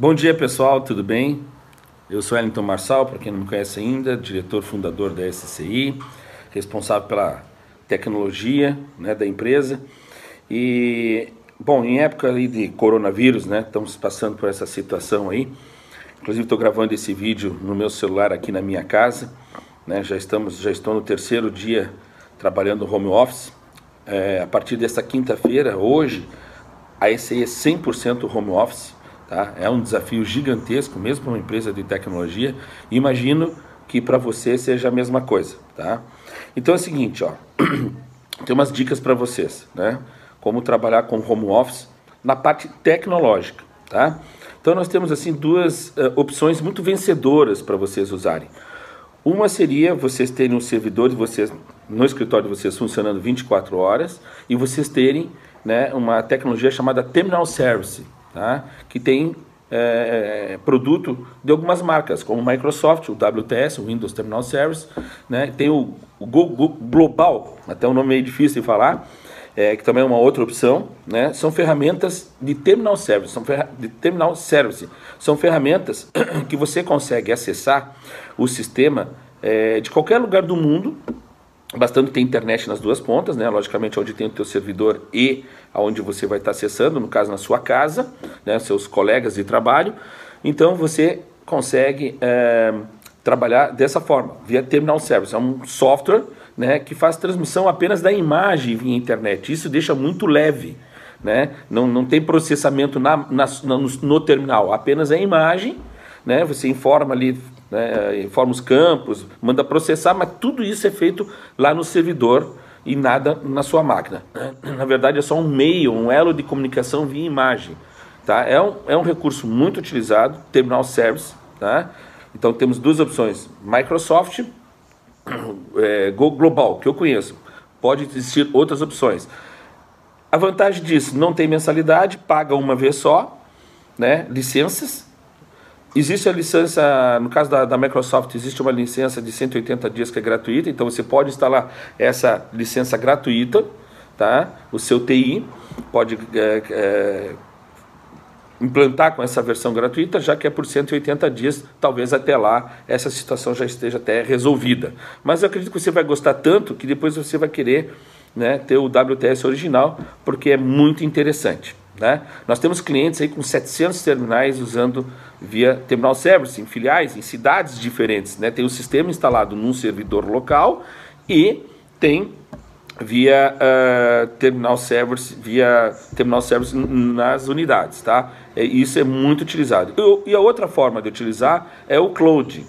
Bom dia pessoal, tudo bem? Eu sou Wellington Marçal, para quem não me conhece ainda, diretor fundador da SCI, responsável pela tecnologia né, da empresa. E, bom, em época ali de coronavírus, né, estamos passando por essa situação aí. Inclusive estou gravando esse vídeo no meu celular aqui na minha casa. Né, já, estamos, já estou no terceiro dia trabalhando home office. É, a partir desta quinta-feira, hoje, a SCI é 100% home office. Tá? É um desafio gigantesco, mesmo para uma empresa de tecnologia. Imagino que para você seja a mesma coisa. Tá? Então é o seguinte, ó, tem umas dicas para vocês, né? Como trabalhar com home office na parte tecnológica. Tá? Então nós temos assim duas uh, opções muito vencedoras para vocês usarem. Uma seria vocês terem um servidor de vocês no escritório de vocês funcionando 24 horas e vocês terem né, uma tecnologia chamada Terminal Service tá? que tem é, produto de algumas marcas, como Microsoft, o WTS, o Windows Terminal Service, né? tem o, o Google Global, até um nome meio difícil de falar, é, que também é uma outra opção, né? são ferramentas de Terminal Service, são de Terminal Service, são ferramentas que você consegue acessar o sistema é, de qualquer lugar do mundo, bastando ter internet nas duas pontas, né? logicamente onde tem o teu servidor e aonde você vai estar acessando, no caso na sua casa, né? seus colegas de trabalho. Então você consegue é, trabalhar dessa forma, via Terminal Service. É um software né, que faz transmissão apenas da imagem via internet. Isso deixa muito leve. Né? Não, não tem processamento na, na, no, no terminal, apenas a imagem. Né? Você informa ali né, informa os campos, manda processar, mas tudo isso é feito lá no servidor e nada na sua máquina. Né? Na verdade, é só um meio, um elo de comunicação via imagem. Tá? É, um, é um recurso muito utilizado, Terminal Service. Tá? Então, temos duas opções: Microsoft, é, Global, que eu conheço. Pode existir outras opções. A vantagem disso, não tem mensalidade, paga uma vez só, né? licenças, Existe a licença, no caso da, da, Microsoft, existe uma licença de 180 dias que é gratuita, então você pode instalar essa licença gratuita, tá? O seu TI pode é, é, implantar com essa versão gratuita, já que é por 180 dias, talvez até lá essa situação já esteja até resolvida. Mas eu acredito que você vai gostar tanto que depois você vai querer né, ter o WTS original, porque é muito interessante. Né? Nós temos clientes aí com 700 terminais usando via terminal service, em filiais, em cidades diferentes. Né? Tem o sistema instalado num servidor local e tem via uh, terminal service, via terminal service nas unidades, tá? É, isso é muito utilizado. E, e a outra forma de utilizar é o cloud.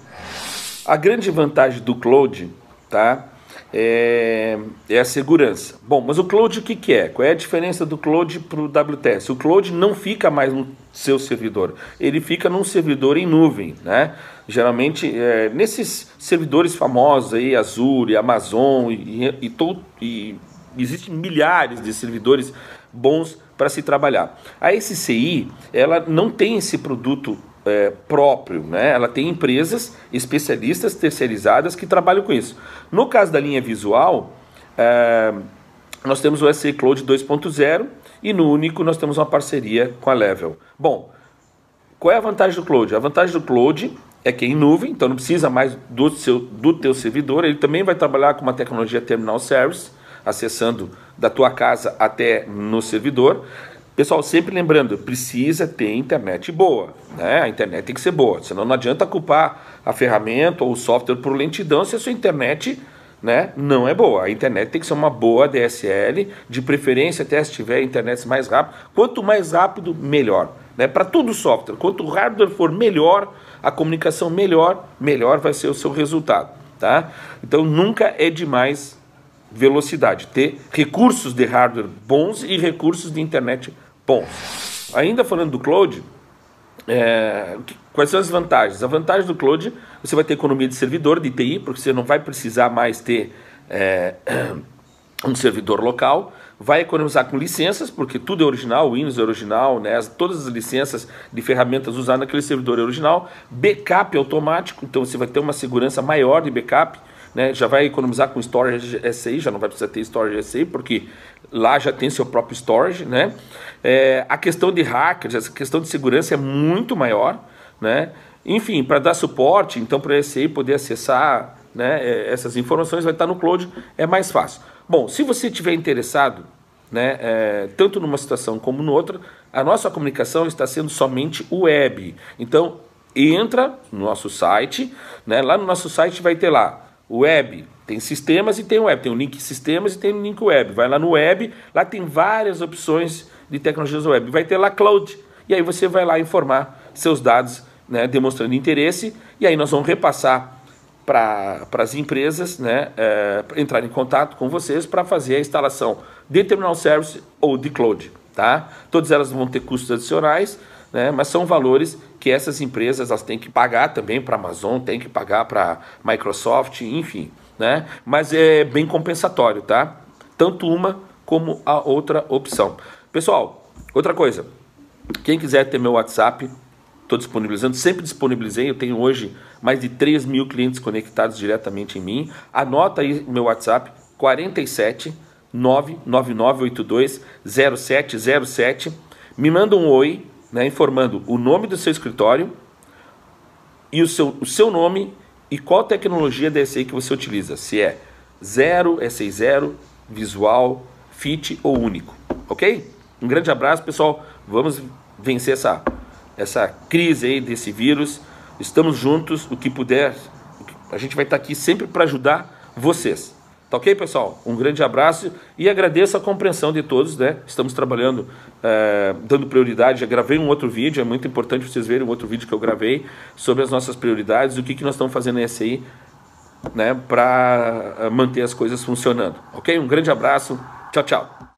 A grande vantagem do cloud, tá? É, é, a segurança. Bom, mas o cloud o que, que é? Qual é a diferença do cloud para o WTS? O cloud não fica mais no seu servidor, ele fica num servidor em nuvem, né? Geralmente, é, nesses servidores famosos aí, Azure, Amazon e, e, e, e existem milhares de servidores bons para se trabalhar. A SCI, ela não tem esse produto é, próprio, né? Ela tem empresas especialistas terceirizadas que trabalham com isso. No caso da linha visual, é, nós temos o SE Cloud 2.0 e no único nós temos uma parceria com a Level. Bom, qual é a vantagem do Cloud? A vantagem do Cloud é que é em nuvem, então não precisa mais do, seu, do teu servidor, ele também vai trabalhar com uma tecnologia Terminal Service, acessando da tua casa até no servidor. Pessoal, sempre lembrando, precisa ter internet boa, né? A internet tem que ser boa, senão não adianta culpar a ferramenta ou o software por lentidão se a sua internet né, não é boa. A internet tem que ser uma boa DSL, de preferência até se tiver internet mais rápido. Quanto mais rápido, melhor. Né? Para todo software, quanto o hardware for melhor, a comunicação melhor, melhor vai ser o seu resultado. Tá? Então nunca é demais velocidade, ter recursos de hardware bons e recursos de internet bons. Ainda falando do cloud, é, quais são as vantagens? A vantagem do cloud, você vai ter economia de servidor, de TI, porque você não vai precisar mais ter é, um servidor local, vai economizar com licenças, porque tudo é original, Windows é original, né? todas as licenças de ferramentas usadas naquele servidor é original, backup automático, então você vai ter uma segurança maior de backup, né, já vai economizar com storage SI, já não vai precisar ter storage SI, porque lá já tem seu próprio storage, né? É, a questão de hackers, essa questão de segurança é muito maior, né? Enfim, para dar suporte, então para a SI poder acessar né, é, essas informações vai estar no cloud, é mais fácil. Bom, se você estiver interessado, né, é, tanto numa situação como noutra, a nossa comunicação está sendo somente web. Então, entra no nosso site, né, lá no nosso site vai ter lá web, tem sistemas e tem web, tem o link sistemas e tem o link web. Vai lá no web, lá tem várias opções de tecnologias web. Vai ter lá cloud, e aí você vai lá informar seus dados, né, demonstrando interesse, e aí nós vamos repassar para as empresas né, é, entrar em contato com vocês para fazer a instalação de terminal service ou de cloud. Tá? Todas elas vão ter custos adicionais, né, mas são valores que essas empresas elas têm que pagar também para a Amazon, têm que pagar para Microsoft, enfim. Né? Mas é bem compensatório, tá? Tanto uma como a outra opção. Pessoal, outra coisa. Quem quiser ter meu WhatsApp, estou disponibilizando, sempre disponibilizei, eu tenho hoje mais de 3 mil clientes conectados diretamente em mim. Anota aí meu WhatsApp, 47 99982 0707. Me manda um oi, né, informando o nome do seu escritório e o seu, o seu nome e qual tecnologia DSI que você utiliza. Se é 0, S60, visual, fit ou único. Ok? Um grande abraço, pessoal. Vamos vencer essa essa crise aí desse vírus. Estamos juntos, o que puder, a gente vai estar aqui sempre para ajudar vocês. Tá ok, pessoal? Um grande abraço e agradeço a compreensão de todos, né? Estamos trabalhando, é, dando prioridade. Já gravei um outro vídeo, é muito importante vocês verem um outro vídeo que eu gravei sobre as nossas prioridades, o que, que nós estamos fazendo nesse aí, né? Para manter as coisas funcionando. Ok? Um grande abraço. Tchau, tchau.